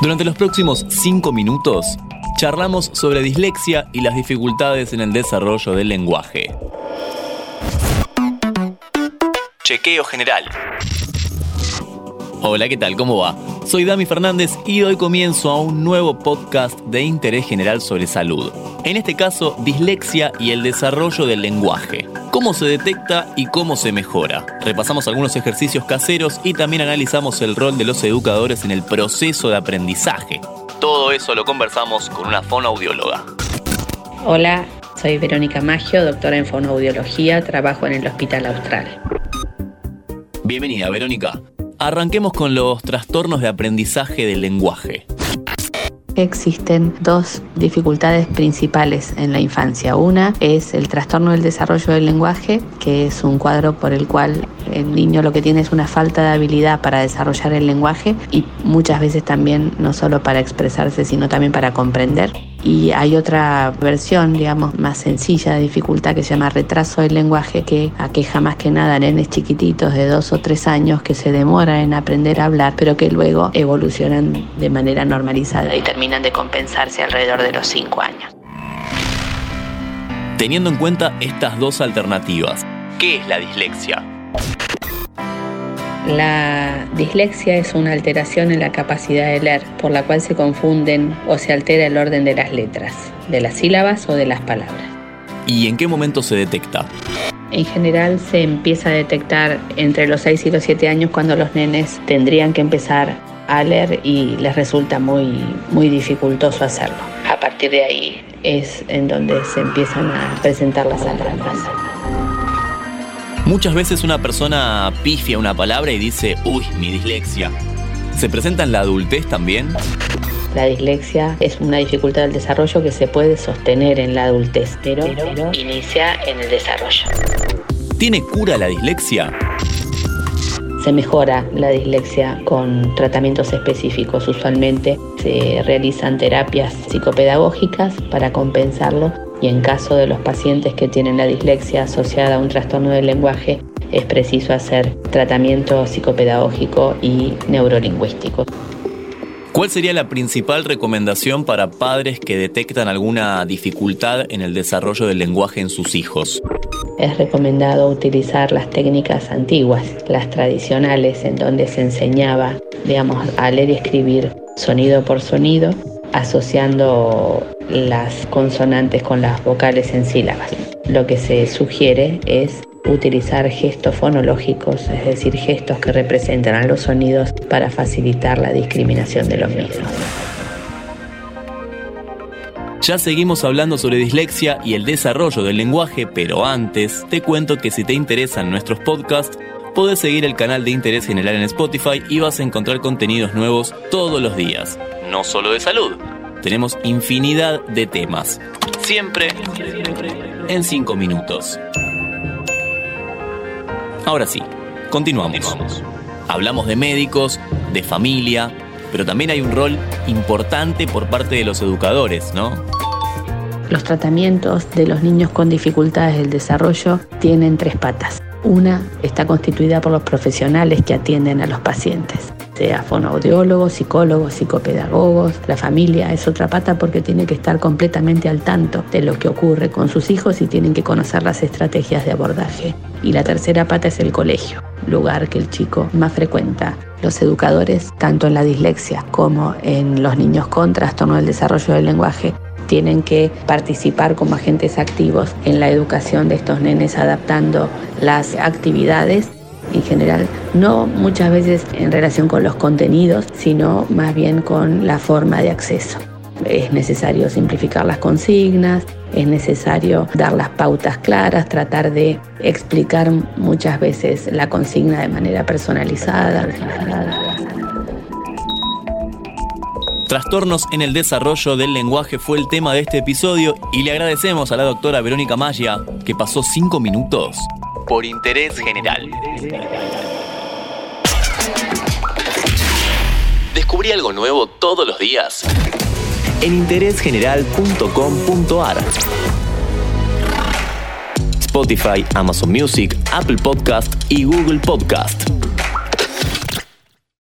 Durante los próximos 5 minutos, charlamos sobre dislexia y las dificultades en el desarrollo del lenguaje. Chequeo general. Hola, ¿qué tal? ¿Cómo va? Soy Dami Fernández y hoy comienzo a un nuevo podcast de interés general sobre salud. En este caso, dislexia y el desarrollo del lenguaje. Cómo se detecta y cómo se mejora. Repasamos algunos ejercicios caseros y también analizamos el rol de los educadores en el proceso de aprendizaje. Todo eso lo conversamos con una fonoaudióloga. Hola, soy Verónica Maggio, doctora en fonoaudiología, trabajo en el Hospital Austral. Bienvenida, Verónica. Arranquemos con los trastornos de aprendizaje del lenguaje. Existen dos dificultades principales en la infancia. Una es el trastorno del desarrollo del lenguaje, que es un cuadro por el cual el niño lo que tiene es una falta de habilidad para desarrollar el lenguaje y muchas veces también no solo para expresarse, sino también para comprender. Y hay otra versión, digamos, más sencilla de dificultad que se llama retraso del lenguaje, que aqueja más que nada a nenes chiquititos de dos o tres años que se demoran en aprender a hablar, pero que luego evolucionan de manera normalizada y terminan de compensarse alrededor de los cinco años. Teniendo en cuenta estas dos alternativas, ¿qué es la dislexia? La dislexia es una alteración en la capacidad de leer, por la cual se confunden o se altera el orden de las letras, de las sílabas o de las palabras. ¿Y en qué momento se detecta? En general se empieza a detectar entre los 6 y los 7 años cuando los nenes tendrían que empezar a leer y les resulta muy, muy dificultoso hacerlo. A partir de ahí es en donde se empiezan a presentar las alarmas. Muchas veces una persona pifia una palabra y dice, uy, mi dislexia. ¿Se presenta en la adultez también? La dislexia es una dificultad del desarrollo que se puede sostener en la adultez, pero, pero inicia en el desarrollo. ¿Tiene cura la dislexia? Se mejora la dislexia con tratamientos específicos. Usualmente se realizan terapias psicopedagógicas para compensarlo y en caso de los pacientes que tienen la dislexia asociada a un trastorno del lenguaje, es preciso hacer tratamiento psicopedagógico y neurolingüístico. ¿Cuál sería la principal recomendación para padres que detectan alguna dificultad en el desarrollo del lenguaje en sus hijos? Es recomendado utilizar las técnicas antiguas, las tradicionales, en donde se enseñaba, digamos, a leer y escribir sonido por sonido, asociando las consonantes con las vocales en sílabas. Lo que se sugiere es utilizar gestos fonológicos, es decir, gestos que representan a los sonidos para facilitar la discriminación de los mismos. Ya seguimos hablando sobre dislexia y el desarrollo del lenguaje, pero antes te cuento que si te interesan nuestros podcasts, podés seguir el canal de Interés General en Spotify y vas a encontrar contenidos nuevos todos los días, no solo de salud tenemos infinidad de temas. Siempre en 5 minutos. Ahora sí, continuamos. Hablamos de médicos, de familia, pero también hay un rol importante por parte de los educadores, ¿no? Los tratamientos de los niños con dificultades del desarrollo tienen tres patas. Una está constituida por los profesionales que atienden a los pacientes sea fonoaudiólogos, psicólogos, psicopedagogos. La familia es otra pata porque tiene que estar completamente al tanto de lo que ocurre con sus hijos y tienen que conocer las estrategias de abordaje. Y la tercera pata es el colegio, lugar que el chico más frecuenta. Los educadores, tanto en la dislexia como en los niños con trastorno del desarrollo del lenguaje, tienen que participar como agentes activos en la educación de estos nenes adaptando las actividades en general, no muchas veces en relación con los contenidos, sino más bien con la forma de acceso. Es necesario simplificar las consignas, es necesario dar las pautas claras, tratar de explicar muchas veces la consigna de manera personalizada. Trastornos en el desarrollo del lenguaje fue el tema de este episodio y le agradecemos a la doctora Verónica Maya que pasó cinco minutos por interés general. Descubrí algo nuevo todos los días en interésgeneral.com.ar. Spotify, Amazon Music, Apple Podcast y Google Podcast.